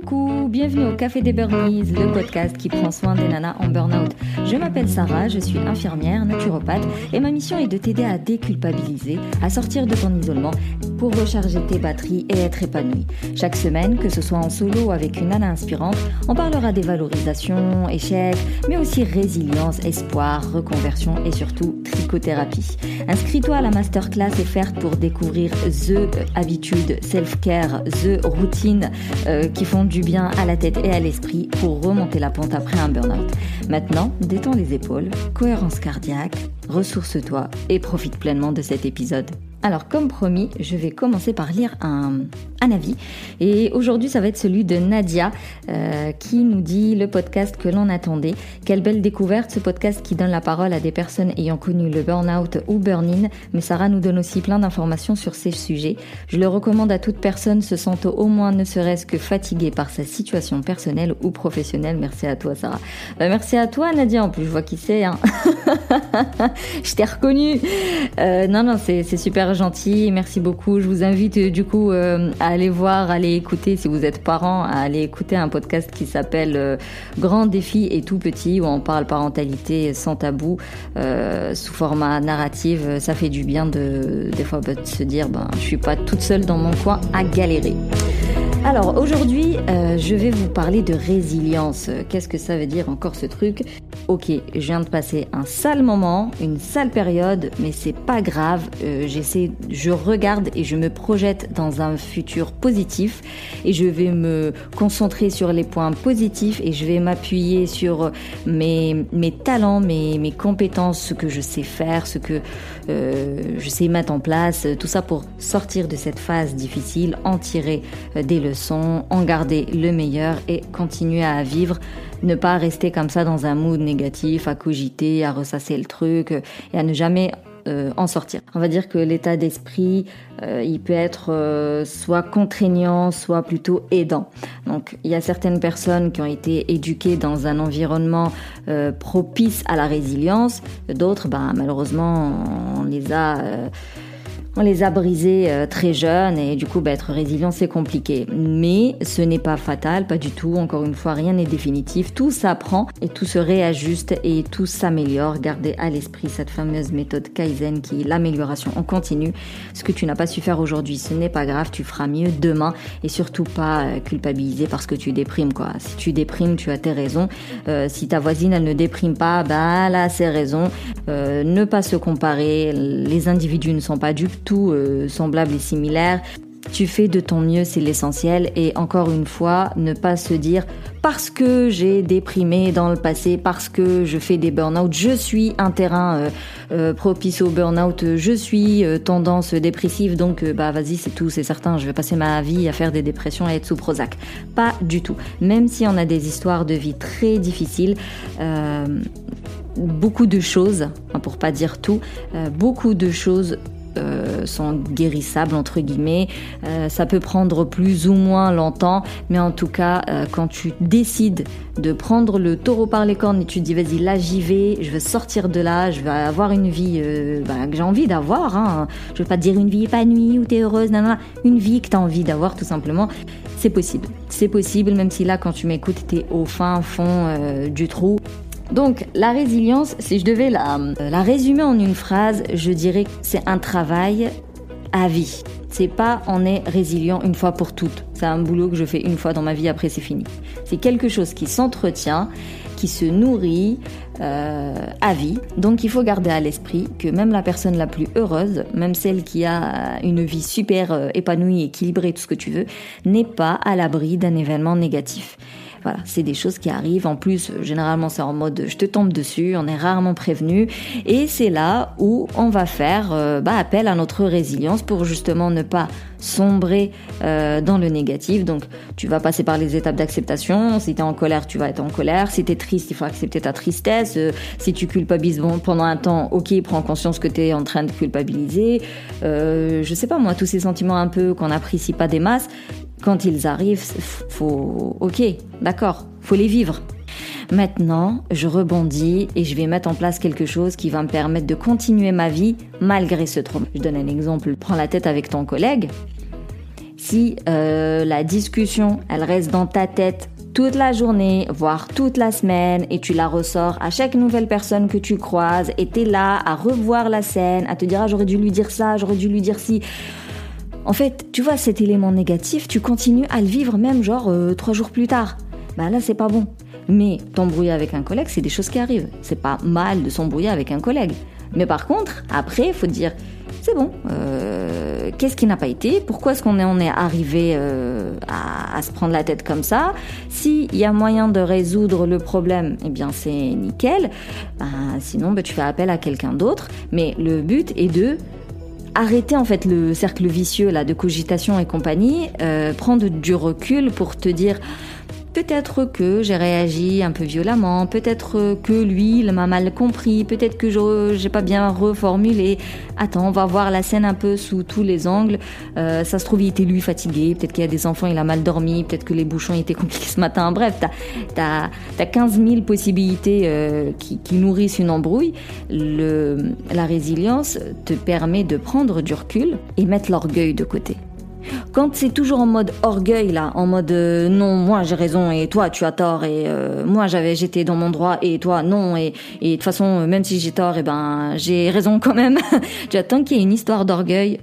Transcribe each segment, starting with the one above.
Coucou, bienvenue au Café des Burnies, le podcast qui prend soin des nanas en burn-out. Je m'appelle Sarah, je suis infirmière, naturopathe et ma mission est de t'aider à déculpabiliser, à sortir de ton isolement pour recharger tes batteries et être épanouie. Chaque semaine, que ce soit en solo avec une nana inspirante, on parlera des valorisations, échecs, mais aussi résilience, espoir, reconversion et surtout trichothérapie. Inscris-toi à la masterclass offerte pour découvrir The Habitude Self-Care, The Routine euh, qui font du bien à la tête et à l'esprit pour remonter la pente après un burn-out. Maintenant, détends les épaules, cohérence cardiaque, ressource-toi et profite pleinement de cet épisode. Alors comme promis, je vais commencer par lire un, avis. Et aujourd'hui, ça va être celui de Nadia euh, qui nous dit le podcast que l'on attendait. Quelle belle découverte, ce podcast qui donne la parole à des personnes ayant connu le burn-out ou burn-in. Mais Sarah nous donne aussi plein d'informations sur ces sujets. Je le recommande à toute personne se sentant au moins ne serait-ce que fatiguée par sa situation personnelle ou professionnelle. Merci à toi Sarah. Bah, merci à toi Nadia, en plus je vois qui c'est. Hein. je t'ai reconnu. Euh, non, non, c'est super gentil, merci beaucoup. Je vous invite euh, du coup euh, à aller voir, à aller écouter, si vous êtes parent, à aller écouter un podcast qui s'appelle euh, Grand défi et tout petit, où on parle parentalité sans tabou, sous format narrative. Ça fait du bien de des fois bah, de se dire, ben je suis pas toute seule dans mon coin à galérer. Alors aujourd'hui, je vais vous parler de résilience. Qu'est-ce que ça veut dire encore ce truc? Ok, je viens de passer un sale moment, une sale période, mais c'est pas grave. J'essaie je regarde et je me projette dans un futur positif et je vais me concentrer sur les points positifs et je vais m'appuyer sur mes, mes talents, mes, mes compétences, ce que je sais faire, ce que euh, je sais mettre en place, tout ça pour sortir de cette phase difficile, en tirer euh, des leçons, en garder le meilleur et continuer à vivre ne pas rester comme ça dans un mood négatif, à cogiter, à ressasser le truc et à ne jamais euh, en sortir. On va dire que l'état d'esprit, euh, il peut être euh, soit contraignant, soit plutôt aidant. Donc il y a certaines personnes qui ont été éduquées dans un environnement propice à la résilience, d'autres, bah, malheureusement, on les a on les a brisés euh, très jeunes et du coup, bah, être résilient, c'est compliqué. Mais ce n'est pas fatal, pas du tout. Encore une fois, rien n'est définitif. Tout s'apprend et tout se réajuste et tout s'améliore. Gardez à l'esprit cette fameuse méthode Kaizen qui est l'amélioration en continu. Ce que tu n'as pas su faire aujourd'hui, ce n'est pas grave. Tu feras mieux demain et surtout pas euh, culpabiliser parce que tu déprimes, quoi. Si tu déprimes, tu as tes raisons. Euh, si ta voisine, elle ne déprime pas, bah, là, c'est raison. ne pas se comparer. Les individus ne sont pas dupes tout euh, semblable et similaire. Tu fais de ton mieux, c'est l'essentiel. Et encore une fois, ne pas se dire parce que j'ai déprimé dans le passé, parce que je fais des burn-out, je suis un terrain euh, euh, propice au burn-out, je suis tendance dépressive, donc bah vas-y, c'est tout, c'est certain, je vais passer ma vie à faire des dépressions et être sous Prozac. Pas du tout. Même si on a des histoires de vie très difficiles, beaucoup de choses, hein, pour pas dire tout, beaucoup de choses euh, sont guérissables entre guillemets. Euh, ça peut prendre plus ou moins longtemps, mais en tout cas, euh, quand tu décides de prendre le taureau par les cornes et tu te dis vas-y là j'y vais, je veux sortir de là, je vais avoir une vie bah, que j'ai envie d'avoir. Hein. Je veux pas te dire une vie épanouie ou t'es heureuse, non, une vie que t'as envie d'avoir tout simplement. C'est possible, c'est possible même si là quand tu m'écoutes t'es au fin fond du trou. Donc la résilience, si je devais la, la résumer en une phrase, je dirais que c'est un travail à vie. C'est pas on est résilient une fois pour toutes. C'est un boulot que je fais une fois dans ma vie, après c'est fini. C'est quelque chose qui s'entretient, qui se nourrit euh, à vie. Donc il faut garder à l'esprit que même la personne la plus heureuse, même celle qui a une vie super euh, épanouie, équilibrée, tout ce que tu veux, n'est pas à l'abri d'un événement négatif. Voilà, c'est des choses qui arrivent. En plus, généralement, c'est en mode je te tombe dessus, on est rarement prévenu. Et c'est là où on va faire euh, bah, appel à notre résilience pour justement ne pas sombrer euh, dans le négatif. Donc, tu vas passer par les étapes d'acceptation. Si tu es en colère, tu vas être en colère. Si tu es triste, il faut accepter ta tristesse. Euh, si tu culpabilises pendant un temps, ok, prends conscience que tu es en train de culpabiliser. Je sais pas moi, tous ces sentiments un peu qu'on n'apprécie pas des masses, quand ils arrivent, faut, ok, d'accord, faut les vivre. Maintenant, je rebondis et je vais mettre en place quelque chose qui va me permettre de continuer ma vie malgré ce trauma. Je donne un exemple. Prends la tête avec ton collègue. Si euh, la discussion, elle reste dans ta tête toute la journée, voire toute la semaine, et tu la ressors à chaque nouvelle personne que tu croises, et t'es là à revoir la scène, à te dire ah, j'aurais dû lui dire ça, j'aurais dû lui dire si. En fait, tu vois cet élément négatif, tu continues à le vivre même genre euh, trois jours plus tard. Bah là, c'est pas bon. Mais t'embrouiller avec un collègue, c'est des choses qui arrivent. C'est pas mal de s'embrouiller avec un collègue. Mais par contre, après, il faut dire, c'est bon, euh, qu'est-ce qui n'a pas été? Pourquoi est-ce qu'on en est arrivé euh, à, se prendre la tête comme ça? S'il y a moyen de résoudre le problème, eh bien c'est nickel. Ben, sinon, ben, tu fais appel à quelqu'un d'autre. Mais le but est de arrêter en fait le cercle vicieux là de cogitation et compagnie, euh, prendre du recul pour te dire Peut-être que j'ai réagi un peu violemment, peut-être que lui, il m'a mal compris, peut-être que je j'ai pas bien reformulé. Attends, on va voir la scène un peu sous tous les angles. Euh, ça se trouve, il était lui fatigué, peut-être qu'il y a des enfants, il a mal dormi, peut-être que les bouchons étaient compliqués ce matin. Bref, t'as as, as 15 000 possibilités euh, qui, qui, nourrissent une embrouille. Le, la résilience te permet de prendre du recul et mettre l'orgueil de côté. Quand c'est toujours en mode orgueil là, en mode euh, non moi j'ai raison et toi tu as tort et euh, moi j'avais j'étais dans mon droit et toi non et de toute façon même si j'ai tort et eh ben j'ai raison quand même. tu attends qu'il y ait une histoire d'orgueil,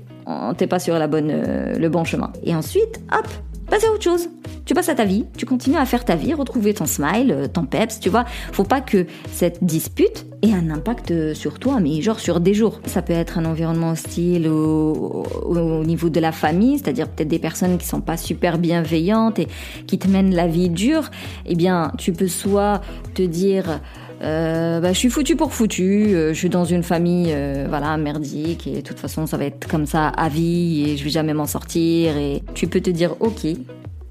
t'es pas sur la bonne euh, le bon chemin. Et ensuite hop passer à autre chose. Tu passes à ta vie, tu continues à faire ta vie, retrouver ton smile, euh, ton peps, tu vois. Faut pas que cette dispute ait un impact sur toi, mais genre sur des jours. Ça peut être un environnement hostile au, au niveau de la famille, c'est-à-dire peut-être des personnes qui sont pas super bienveillantes et qui te mènent la vie dure. Eh bien, tu peux soit te dire euh, bah, je suis foutu pour foutu, euh, je suis dans une famille euh, voilà merdique et de toute façon ça va être comme ça à vie et je vais jamais m'en sortir et tu peux te dire ok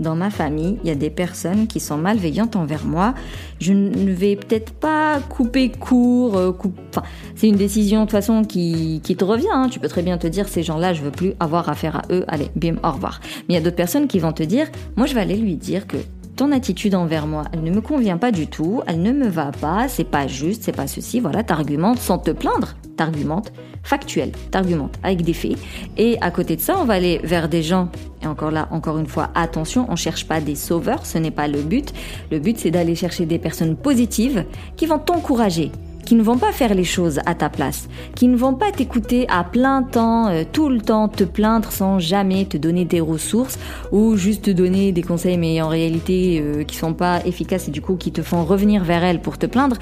dans ma famille, il y a des personnes qui sont malveillantes envers moi. Je ne vais peut-être pas couper court. Enfin, c'est une décision de toute façon qui, qui te revient. Hein. Tu peux très bien te dire ces gens-là, je veux plus avoir affaire à eux. Allez, bim, au revoir. Mais il y a d'autres personnes qui vont te dire, moi, je vais aller lui dire que ton attitude envers moi, elle ne me convient pas du tout, elle ne me va pas, c'est pas juste, c'est pas ceci, voilà, t'argumentes sans te plaindre, t'argumentes factuel, t'argumentes avec des faits. Et à côté de ça, on va aller vers des gens, et encore là, encore une fois, attention, on cherche pas des sauveurs, ce n'est pas le but. Le but, c'est d'aller chercher des personnes positives qui vont t'encourager, qui ne vont pas faire les choses à ta place, qui ne vont pas t'écouter à plein temps, euh, tout le temps, te plaindre sans jamais te donner des ressources ou juste te donner des conseils mais en réalité euh, qui sont pas efficaces et du coup qui te font revenir vers elles pour te plaindre.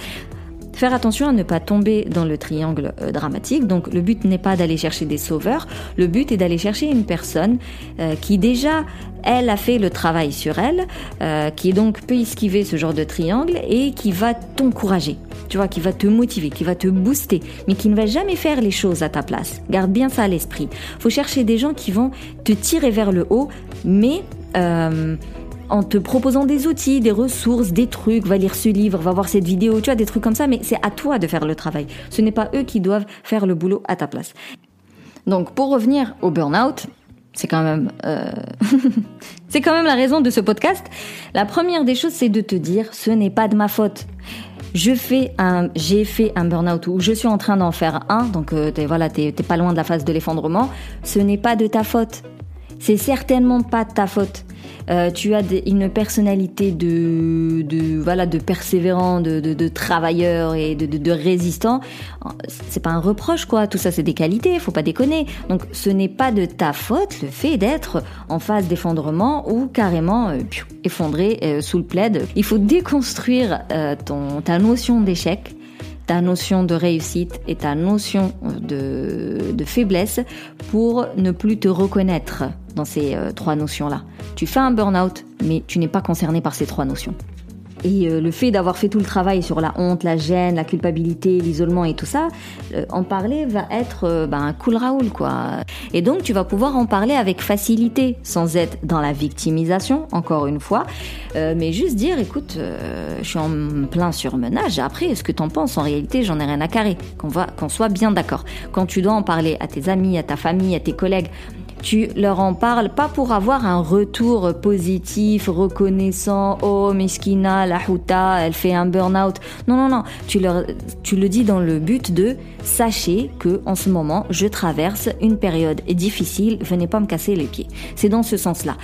Faire attention à ne pas tomber dans le triangle euh, dramatique. Donc le but n'est pas d'aller chercher des sauveurs, le but est d'aller chercher une personne euh, qui déjà, elle a fait le travail sur elle, euh, qui donc peut esquiver ce genre de triangle et qui va t'encourager. Tu vois, qui va te motiver, qui va te booster, mais qui ne va jamais faire les choses à ta place. Garde bien ça à l'esprit. Faut chercher des gens qui vont te tirer vers le haut, mais en te proposant des outils, des ressources, des trucs, va lire ce livre, va voir cette vidéo, tu vois, des trucs comme ça, mais c'est à toi de faire le travail. Ce n'est pas eux qui doivent faire le boulot à ta place. Donc pour revenir au burn-out, c'est quand même euh... c'est quand même la raison de ce podcast. La première des choses, c'est de te dire ce n'est pas de ma faute. Je fais un, j'ai fait un burn-out ou je suis en train d'en faire un, donc euh, t'es, voilà, t'es, t'es pas loin de la phase de l'effondrement. Ce n'est pas de ta faute. C'est certainement pas de ta faute. Euh, tu as une personnalité de, voilà, de persévérant, de, travailleur et de résistant. C'est pas un reproche, quoi. Tout ça, c'est des qualités, faut pas déconner. Donc, ce n'est pas de ta faute le fait d'être en phase d'effondrement ou carrément euh, effondré euh, sous le plaid. Il faut déconstruire ton, ta notion d'échec ta notion de réussite et ta notion de, de faiblesse pour ne plus te reconnaître dans ces euh, trois notions-là. Tu fais un burn-out, mais tu n'es pas concerné par ces trois notions. Et euh, le fait d'avoir fait tout le travail sur la honte, la gêne, la culpabilité, l'isolement et tout ça, euh, en parler va être ben, un cool Raoul, quoi. Et donc, tu vas pouvoir en parler avec facilité, sans être dans la victimisation, encore une fois, mais juste dire, écoute, je suis en plein surmenage, après, est-ce que t'en penses En réalité, j'en ai rien à carrer, qu'on qu'on soit bien d'accord. Quand tu dois en parler à tes amis, à ta famille, à tes collègues, tu leur en parles pas pour avoir un retour positif, reconnaissant, oh Miskina, la huta, elle fait un burn-out. Non, non, non, tu, leur, tu le dis dans le but de sachez que en ce moment je traverse une période difficile, venez pas me casser les pieds. C'est dans ce sens-là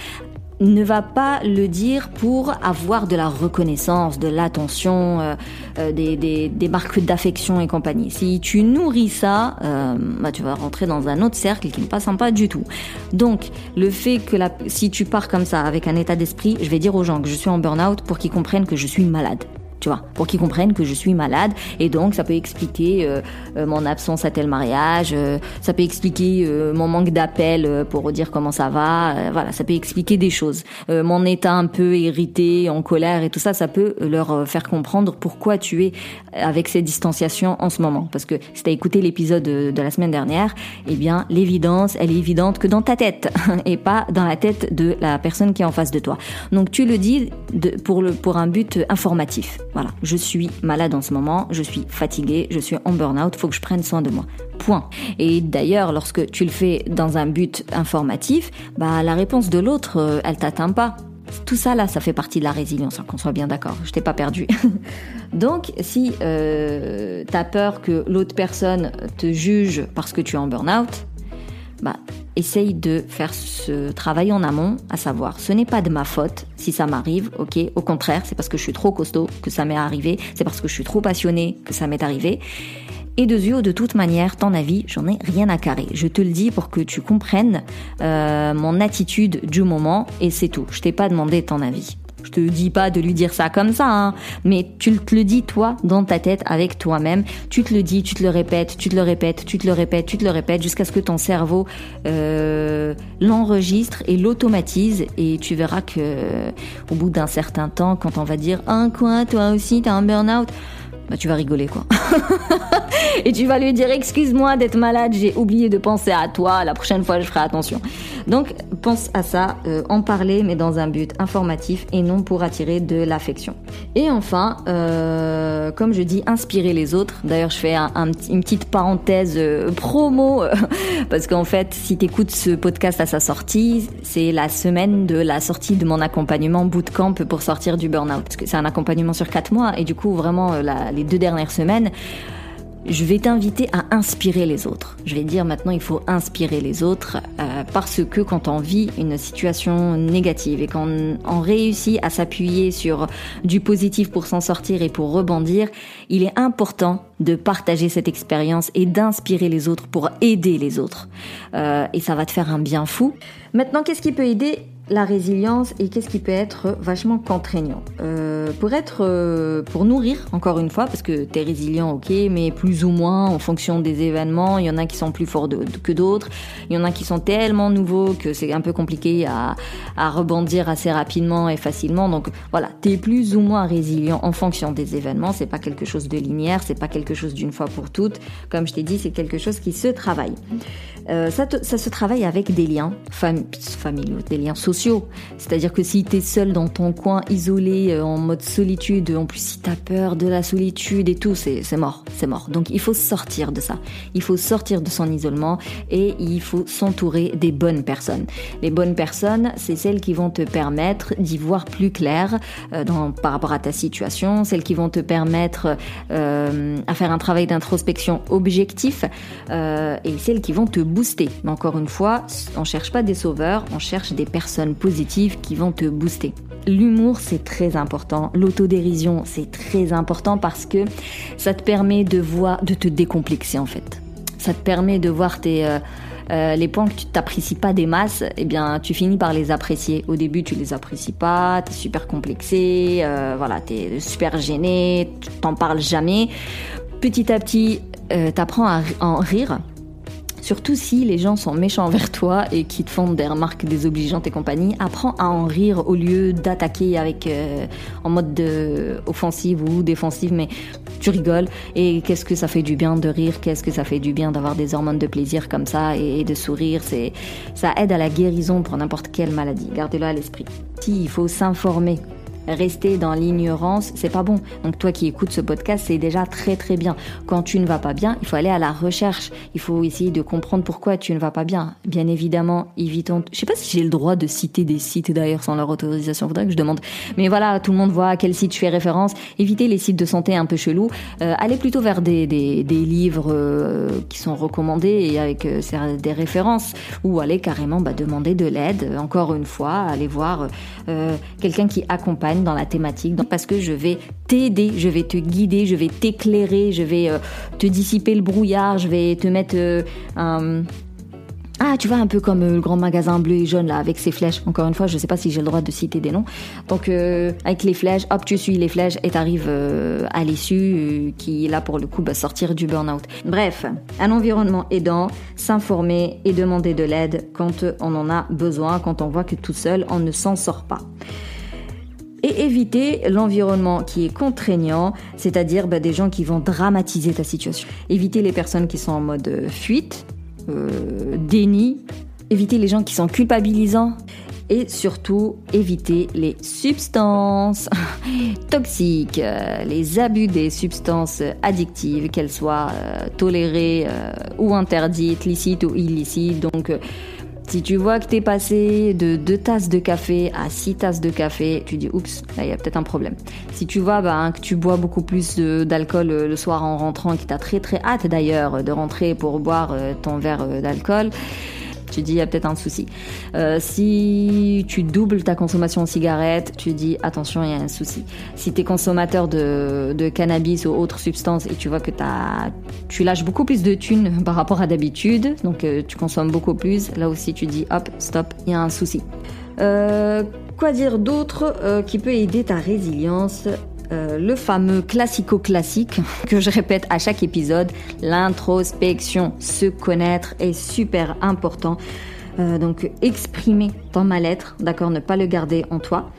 ne va pas le dire pour avoir de la reconnaissance, de l'attention, euh, euh, des, des, des, marques d'affection et compagnie. Si tu nourris ça, euh, bah, tu vas rentrer dans un autre cercle qui n'est pas sympa du tout. Donc, le fait que la, si tu pars comme ça, avec un état d'esprit, je vais dire aux gens que je suis en burn-out pour qu'ils comprennent que je suis malade tu vois, pour qu'ils comprennent que je suis malade. Et donc, ça peut expliquer euh, euh, mon absence à tel mariage, euh, ça peut expliquer mon manque d'appel pour dire comment ça va. voilà, ça peut expliquer des choses. mon état un peu irrité, en colère et tout ça, ça peut leur faire comprendre pourquoi tu es avec ces distanciations en ce moment. Parce que si tu as écouté l'épisode de, la semaine dernière, eh bien, l'évidence, elle est évidente que dans ta tête et pas dans la tête de la personne qui est en face de toi. Donc, tu le dis pour, le, pour un but informatif. Voilà, je suis malade en ce moment, je suis fatiguée, je suis en burn-out, faut que je prenne soin de moi. Point. Et d'ailleurs, lorsque tu le fais dans un but informatif, bah la réponse de l'autre, euh, elle t'atteint pas. Tout ça là, ça fait partie de la résilience, hein, qu'on soit bien d'accord. Je t'ai pas perdu. Donc, si euh, tu as peur que l'autre personne te juge parce que tu es en burn-out, bah, essaye de faire ce travail en amont, à savoir, ce n'est pas de ma faute si ça m'arrive, ok, au contraire, c'est parce que je suis trop costaud que ça m'est arrivé, c'est parce que je suis trop passionné que ça m'est arrivé. Et de yeux, de toute manière, ton avis, j'en ai rien à carrer. Je te le dis pour que tu comprennes euh, mon attitude du moment et c'est tout. Je t'ai pas demandé ton avis. Je te dis pas de lui dire ça comme ça, hein, mais tu te le dis toi dans ta tête avec toi-même. Tu te le dis, tu te le répètes, tu te le répètes, tu te le répètes, tu te le répètes jusqu'à ce que ton cerveau euh, l'enregistre et l'automatise. Et tu verras que au bout d'un certain temps, quand on va dire un coin, toi aussi t'as un burn-out bah tu vas rigoler quoi. et tu vas lui dire excuse-moi d'être malade, j'ai oublié de penser à toi, la prochaine fois je ferai attention. Donc pense à ça, euh, en parler mais dans un but informatif et non pour attirer de l'affection. Et enfin, euh, comme je dis, inspirer les autres. D'ailleurs je fais un, une petite parenthèse euh, promo parce qu'en fait si tu écoutes ce podcast à sa sortie, c'est la semaine de la sortie de mon accompagnement bootcamp pour sortir du burn-out. C'est un accompagnement sur quatre mois et du coup vraiment la les deux dernières semaines, je vais t'inviter à inspirer les autres. Je vais dire maintenant il faut inspirer les autres euh, parce que quand on vit une situation négative et quand on réussit à s'appuyer sur du positif pour s'en sortir et pour rebondir, il est important de partager cette expérience et d'inspirer les autres pour aider les autres. Euh, et ça va te faire un bien fou. Maintenant, qu'est-ce qui peut aider la résilience et qu'est-ce qui peut être vachement contraignant. Euh, pour être, euh, pour nourrir, encore une fois, parce que t'es résilient, ok, mais plus ou moins en fonction des événements. Il y en a qui sont plus forts que d'autres. Il y en a qui sont tellement nouveaux que c'est un peu compliqué à, à rebondir assez rapidement et facilement. Donc voilà, t'es plus ou moins résilient en fonction des événements. C'est pas quelque chose de linéaire, c'est pas quelque chose d'une fois pour toutes. Comme je t'ai dit, c'est quelque chose qui se travaille. Euh, ça, ça, se travaille avec des liens familiaux, des liens sociaux. C'est-à-dire que si tu es seul dans ton coin, isolé, euh, en mode solitude, en plus si tu as peur de la solitude et tout, c'est mort, c'est mort. Donc il faut sortir de ça. Il faut sortir de son isolement et il faut s'entourer des bonnes personnes. Les bonnes personnes, c'est celles qui vont te permettre d'y voir plus clair euh, dans, par rapport à ta situation, celles qui vont te permettre euh, à faire un travail d'introspection objectif et celles qui vont te booster. Mais encore une fois, on cherche pas des sauveurs, on cherche des personnes positives qui vont te booster. L'humour, c'est très important. L'autodérision, c'est très important parce que ça te permet de voir, de te décomplexer en fait. Ça te permet de voir tes euh, euh, les points que tu t'apprécies pas des masses, eh bien, tu finis par les apprécier. Au début, tu les apprécies pas, t'es super complexé, euh, voilà, t'es super gêné, t'en parles jamais. Petit à petit, euh, t'apprends à en rire Surtout si les gens sont méchants envers toi et qui te font des remarques désobligeantes et compagnie, apprends à en rire au lieu d'attaquer avec euh, en mode de offensive ou défensive, mais tu rigoles et qu'est-ce que ça fait du bien de rire, qu'est-ce que ça fait du bien d'avoir des hormones de plaisir comme ça et, de sourire, c'est ça aide à la guérison pour n'importe quelle maladie. Gardez-le à l'esprit. Si il faut s'informer Rester dans l'ignorance, c'est pas bon. Donc toi qui écoutes ce podcast, c'est déjà très très bien. Quand tu ne vas pas bien, il faut aller à la recherche. Il faut essayer de comprendre pourquoi tu ne vas pas bien. Bien évidemment, évitons. Je sais pas si j'ai le droit de citer des sites d'ailleurs sans leur autorisation. Faudrait que je demande. Mais voilà, tout le monde voit à quel site je fais référence. Évitez les sites de santé un peu chelous. Euh, allez plutôt vers des, des, livres euh, qui sont recommandés et avec euh, des références. Ou allez carrément bah, demander de l'aide. Encore une fois, allez voir euh, quelqu'un qui accompagne dans la thématique. Parce que je vais t'aider, je vais te guider, je vais t'éclairer, je vais euh, te dissiper le brouillard, je vais te mettre euh, un ah, tu vois, un peu comme euh, le grand magasin bleu et jaune, là, avec ses flèches. Encore une fois, je sais pas si j'ai le droit de citer des noms. Donc, euh, avec les flèches, hop, tu suis les flèches et t'arrives euh, à l'issue qui est là pour le coup bah, sortir du burn-out. Bref, un environnement aidant, s'informer et demander de l'aide quand on en a besoin, quand on voit que tout seul, on ne s'en sort pas et éviter l'environnement qui est contraignant, c'est-à-dire bah, des gens qui vont dramatiser ta situation. Éviter les personnes qui sont en mode fuite, euh, déni, éviter les gens qui sont culpabilisants et surtout éviter les substances toxiques, euh, les abus des substances addictives, qu'elles soient euh, tolérées ou interdites, licites ou illicites. Donc si tu vois que t'es passé de 2 tasses de café à 6 tasses de café, tu dis oups, là il y a peut-être un problème. Si tu vois bah, que tu bois beaucoup plus d'alcool le soir en rentrant, et que t'as très très hâte d'ailleurs de rentrer pour boire euh, ton verre euh, d'alcool, tu dis il y a peut-être un souci. Euh, si tu doubles ta consommation de cigarettes, tu dis attention, il y a un souci. Si tu es consommateur de, de, cannabis ou autres substances et tu vois que as, tu lâches beaucoup plus de thunes par rapport à d'habitude, donc euh, tu consommes beaucoup plus, là aussi tu dis hop, stop, il y a un souci. Euh, quoi dire d'autre qui peut aider ta résilience? Euh, le fameux classico-classique que je répète à chaque épisode, l'introspection. Se connaître est super important. Euh, donc exprimer ton mal-être, d'accord, ne pas le garder en toi.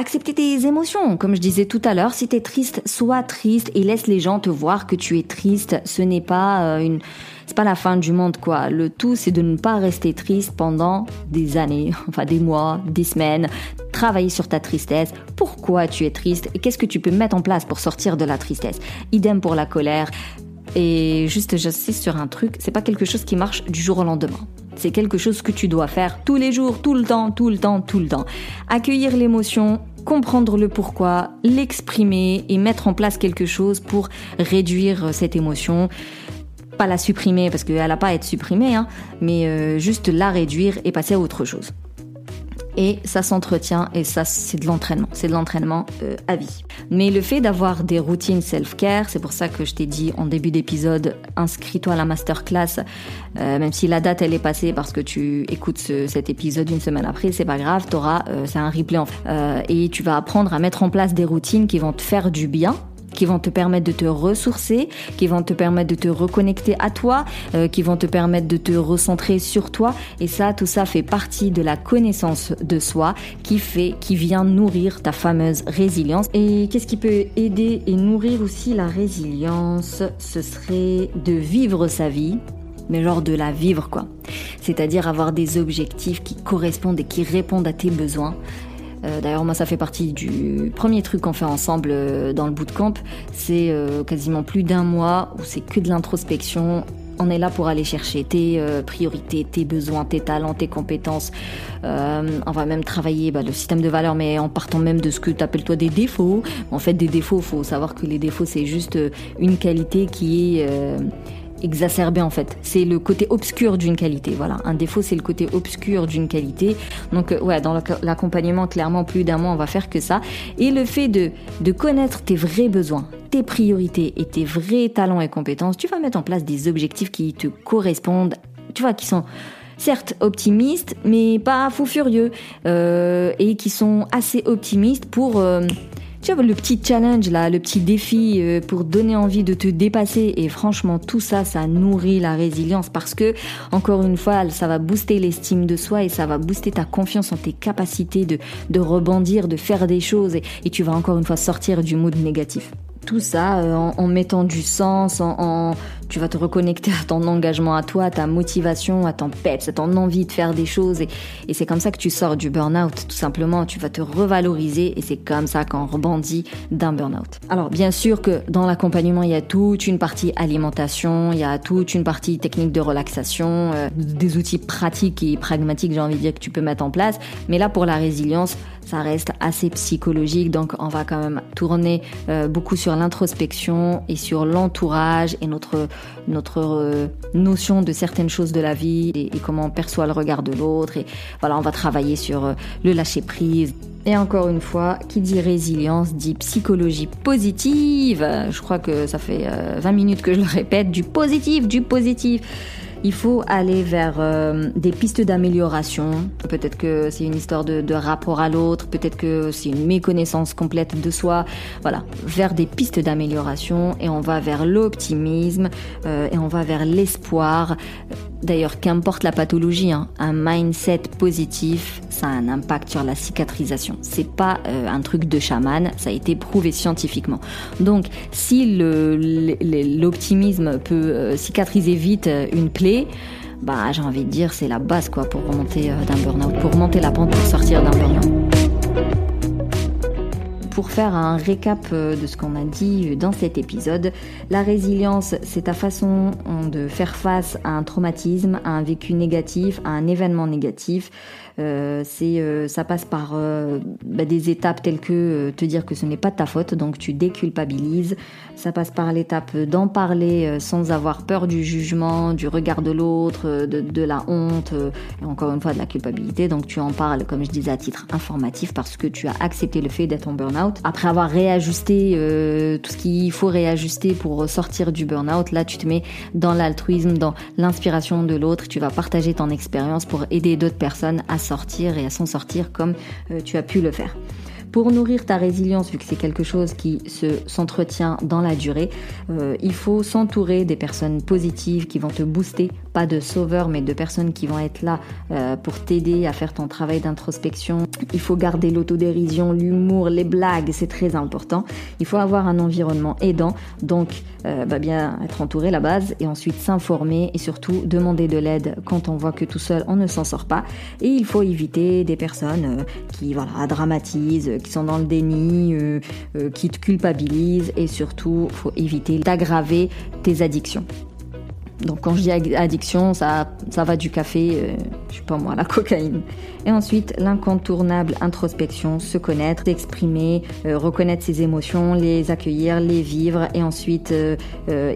Accepter tes émotions, comme je disais tout à l'heure, si t'es triste, sois triste et laisse les gens te voir que tu es triste. Ce n'est pas euh, une c'est pas la fin du monde quoi. Le tout c'est de ne pas rester triste pendant des années, enfin des mois, des semaines, travailler sur ta tristesse, pourquoi tu es triste? Et qu'est-ce que tu peux mettre en place pour sortir de la tristesse? Idem pour la colère. Et juste j'insiste sur un truc, c'est pas quelque chose qui marche du jour au lendemain. C'est quelque chose que tu dois faire tous les jours, tout le temps, tout le temps, tout le temps. Accueillir l'émotion, comprendre le pourquoi, l'exprimer et mettre en place quelque chose pour réduire cette émotion pas la supprimer parce qu'elle n'a pas à être supprimée, hein, mais euh, juste la réduire et passer à autre chose. Et ça s'entretient et ça c'est de l'entraînement, c'est de l'entraînement euh, à vie. Mais le fait d'avoir des routines self-care, c'est pour ça que je t'ai dit en début d'épisode, inscris-toi à la masterclass, euh, même si la date elle est passée parce que tu écoutes cet épisode une semaine après, c'est pas grave, t'auras, c'est un replay en fait. et tu vas apprendre à mettre en place des routines qui vont te faire du bien qui vont te permettre de te ressourcer, qui vont te permettre de te reconnecter à toi, euh, qui vont te permettre de te recentrer sur toi. Et ça, tout ça fait partie de la connaissance de soi qui fait, qui vient nourrir ta fameuse résilience. Et qu'est-ce qui peut aider et nourrir aussi la résilience? Ce serait de vivre sa vie mais genre de la vivre quoi. C'est-à-dire avoir des objectifs qui correspondent et qui répondent à tes besoins euh, d'ailleurs, moi, ça fait partie du premier truc qu'on fait ensemble euh, dans le bootcamp. C'est euh, quasiment plus d'un mois où c'est que de l'introspection. On est là pour aller chercher tes priorités, tes besoins, tes talents, tes compétences. on va même travailler bah, le système de valeurs, mais en partant même de ce que tu appelles toi des défauts. En fait, des défauts, faut savoir que les défauts, c'est juste une qualité qui est exacerbé en fait. C'est le côté obscur d'une qualité. Voilà, un défaut c'est le côté obscur d'une qualité. Donc euh, ouais, dans l'accompagnement clairement plus d'un mois on va faire que ça. Et le fait de de connaître tes vrais besoins, tes priorités et tes vrais talents et compétences, tu vas mettre en place des objectifs qui te correspondent. Tu vois, qui sont certes optimistes, mais pas fou furieux, euh, et qui sont assez optimistes pour euh, le petit challenge là, le petit défi euh, pour donner envie de te dépasser. Et franchement tout ça, ça nourrit la résilience parce que encore une fois, ça va booster l'estime de soi et ça va booster ta confiance en tes capacités de, rebondir, de faire des choses. Et, et tu vas encore une fois sortir du mood négatif. Tout ça euh, en, mettant du sens, en, tu vas te reconnecter à ton engagement, à toi, à ta motivation, à ton peps, à ton envie de faire des choses. Et, c'est comme ça que tu sors du burn-out, tout simplement. Tu vas te revaloriser et c'est comme ça qu'on rebondit d'un burn-out. Alors, bien sûr que dans l'accompagnement, il y a toute une partie alimentation, il y a toute une partie technique de relaxation, euh, des outils pratiques et pragmatiques, j'ai envie de dire, que tu peux mettre en place. Mais là, pour la résilience, ça reste assez psychologique, donc on va quand même tourner euh, beaucoup sur l'introspection et sur l'entourage et notre notre euh, notion de certaines choses de la vie et, comment on perçoit le regard de l'autre. Et voilà, on va travailler sur euh, le lâcher prise. Et encore une fois, qui dit résilience dit psychologie positive. Je crois que ça fait 20 minutes que je le répète, du positif, du positif il faut aller vers euh, des pistes d'amélioration. Peut-être que c'est une histoire de, rapport à l'autre, peut-être que c'est une méconnaissance complète de soi. Voilà, vers des pistes d'amélioration et on va vers l'optimisme euh, et on va vers l'espoir. D'ailleurs, qu'importe la pathologie, hein, un mindset positif, ça a un impact sur la cicatrisation. C'est pas euh, un truc de chaman, ça a été prouvé scientifiquement. Donc, si l'optimisme peut cicatriser vite une plaie bah j'ai envie de dire c'est la base quoi pour remonter euh, d'un burn-out, pour remonter la pente pour sortir d'un burn-out. Pour faire un récap euh, de ce qu'on a dit dans cet épisode, la résilience, c'est ta façon de faire face à un traumatisme, à un vécu négatif, à un événement négatif. Euh, c'est, euh, ça passe par euh, bah, des étapes telles que te dire que ce n'est pas de ta faute, donc tu déculpabilises. Ça passe par l'étape d'en parler sans avoir peur du jugement, du regard de l'autre, de, de, la honte, et encore une fois de la culpabilité. Donc tu en parles, comme je disais, à titre informatif parce que tu as accepté le fait d'être en burn-out. Après avoir réajusté tout ce qu'il faut réajuster pour sortir du burn-out, là tu te mets dans l'altruisme, dans l'inspiration de l'autre. Tu vas partager ton expérience pour aider d'autres personnes à sortir et à s'en sortir comme euh, tu as pu le faire. Pour nourrir ta résilience, vu que c'est quelque chose qui se s'entretient dans la durée, euh, il faut s'entourer des personnes positives qui vont te booster, pas de sauveurs, mais de personnes qui vont être là euh, pour t'aider à faire ton travail d'introspection. Il faut garder l'autodérision, l'humour, les blagues, c'est très important. Il faut avoir un environnement aidant, donc euh, bien être entouré la base, et ensuite s'informer et surtout demander de l'aide quand on voit que tout seul on ne s'en sort pas. Et il faut éviter des personnes qui voilà dramatisent qui sont dans le déni, euh, euh, qui te culpabilisent et surtout, faut éviter d'aggraver tes addictions. Donc quand je dis addiction, ça, ça va du café, euh, je sais pas moi, la cocaïne. Et ensuite, l'incontournable introspection, se connaître, s'exprimer, euh, reconnaître ses émotions, les accueillir, les vivre, et ensuite euh,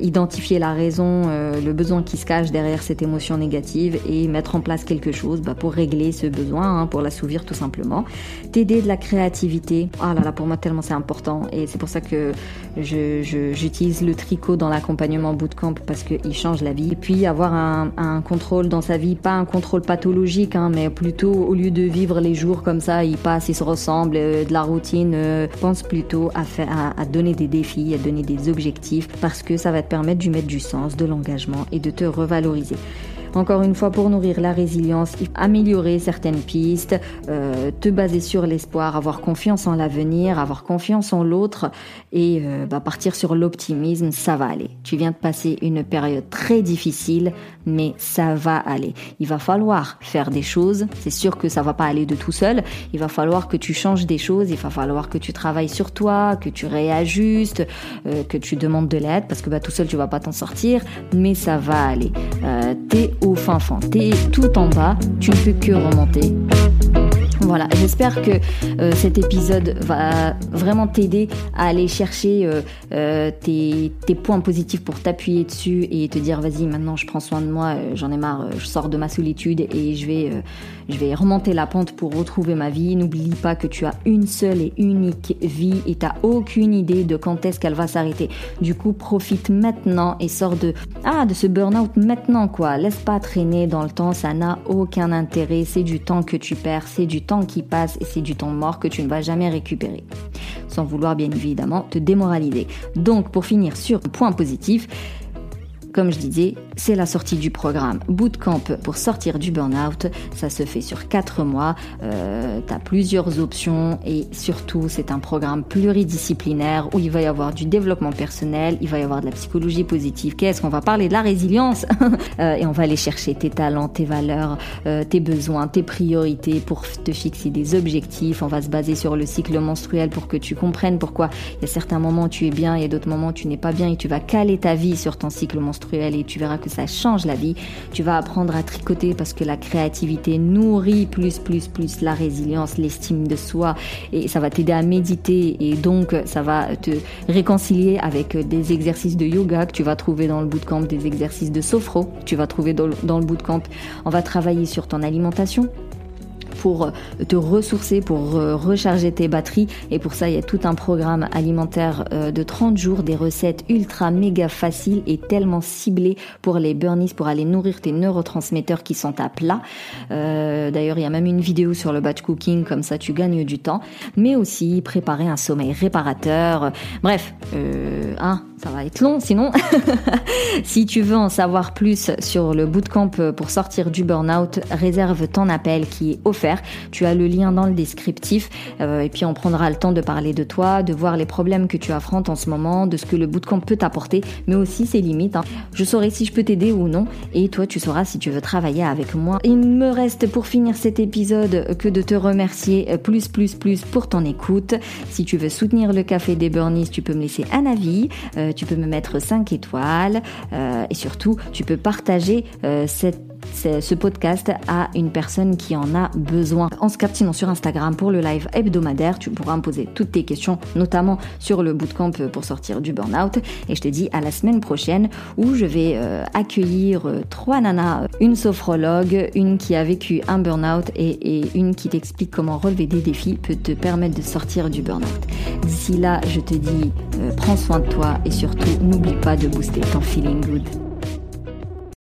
identifier la raison, le besoin qui se cache derrière cette émotion négative et mettre en place quelque chose bah, pour régler ce besoin, hein, pour l'assouvir tout simplement. T'aider de la créativité. Ah là là, pour moi tellement c'est important et c'est pour ça que j'utilise le tricot dans l'accompagnement bootcamp parce qu'il change la Et puis avoir un, contrôle dans sa vie, pas un contrôle pathologique, hein, mais plutôt au lieu de vivre les jours comme ça, ils passent, ils se ressemblent, euh, de la routine, euh, pense plutôt à, faire, à, à donner des défis, à donner des objectifs, parce que ça va te permettre de mettre du sens, de l'engagement et de te revaloriser. Encore une fois, pour nourrir la résilience, améliorer certaines pistes, euh, te baser sur l'espoir, avoir confiance en l'avenir, avoir confiance en l'autre et euh, bah, partir sur l'optimisme, ça va aller. Tu viens de passer une période très difficile, mais ça va aller. Il va falloir faire des choses. C'est sûr que ça va pas aller de tout seul. Il va falloir que tu changes des choses. Il va falloir que tu travailles sur toi, que tu réajustes, euh, que tu demandes de l'aide parce que bah, tout seul tu vas pas t'en sortir. Mais ça va aller. Euh, t'es au fin fond, t'es tout en bas. Tu ne peux que remonter. Voilà, j'espère que euh, cet épisode va vraiment t'aider à aller chercher euh, euh, tes, points positifs pour t'appuyer dessus et te dire vas-y maintenant je prends soin de moi, j'en ai marre, je sors de ma solitude et je vais, je vais remonter la pente pour retrouver ma vie. N'oublie pas que tu as une seule et unique vie et t'as aucune idée de quand est-ce qu'elle va s'arrêter. Du coup, profite maintenant et sors de ah de ce burn-out maintenant quoi. Laisse pas traîner dans le temps, ça n'a aucun intérêt. C'est du temps que tu perds, c'est du temps qui passe et c'est du temps mort que tu ne vas jamais récupérer. Sans vouloir bien évidemment te démoraliser. Donc pour finir sur un point positif, comme je disais, c'est la sortie du programme Bootcamp pour sortir du burn-out. Ça se fait sur 4 mois. Euh, tu as plusieurs options et surtout, c'est un programme pluridisciplinaire où il va y avoir du développement personnel, il va y avoir de la psychologie positive. Qu'est-ce qu'on va parler de la résilience euh, et on va aller chercher tes talents, tes valeurs, euh, tes besoins, tes priorités pour te fixer des objectifs. On va se baser sur le cycle menstruel pour que tu comprennes pourquoi il y a certains moments où tu es bien, a d'autres moments où tu n'es pas bien et tu vas caler ta vie sur ton cycle menstruel et tu verras que ça change la vie. Tu vas apprendre à tricoter parce que la créativité nourrit plus, plus, plus la résilience, l'estime de soi et ça va t'aider à méditer et donc ça va te réconcilier avec des exercices de yoga que tu vas trouver dans le bootcamp, des exercices de sophro que tu vas trouver dans le bootcamp. On va travailler sur ton alimentation, pour euh, te ressourcer, pour recharger tes batteries. Et pour ça, il y a tout un programme alimentaire euh, de 30 jours, des recettes ultra méga faciles et tellement ciblées pour les burnies, pour aller nourrir tes neurotransmetteurs qui sont à plat. Euh, d'ailleurs, il y a même une vidéo sur le batch cooking, comme ça tu gagnes du temps. Mais aussi préparer un sommeil réparateur. Bref, hein, ça va être long sinon. si tu veux en savoir plus sur le bootcamp pour sortir du burn-out, réserve ton appel qui est offert tu as le lien dans le descriptif euh, et puis on prendra le temps de parler de toi, de voir les problèmes que tu affrontes en ce moment, de ce que le bootcamp peut t'apporter, mais aussi ses limites. Hein. Je saurai si je peux t'aider ou non et toi tu sauras si tu veux travailler avec moi. Il me reste pour finir cet épisode que de te remercier plus plus plus pour ton écoute. Si tu veux soutenir le café des Burnies, tu peux me laisser un avis, euh, tu peux me mettre 5 étoiles euh, et surtout tu peux partager cette ce podcast à une personne qui en a besoin. En se captinant sur Instagram pour le live hebdomadaire, tu pourras me poser toutes tes questions, notamment sur le bootcamp pour sortir du burn-out. Et je te dis à la semaine prochaine où je vais euh, accueillir euh, trois nanas, une sophrologue, une qui a vécu un burn-out et, une qui t'explique comment relever des défis peut te permettre de sortir du burn-out. D'ici là, je te dis, euh, prends soin de toi et surtout, n'oublie pas de booster ton feeling good.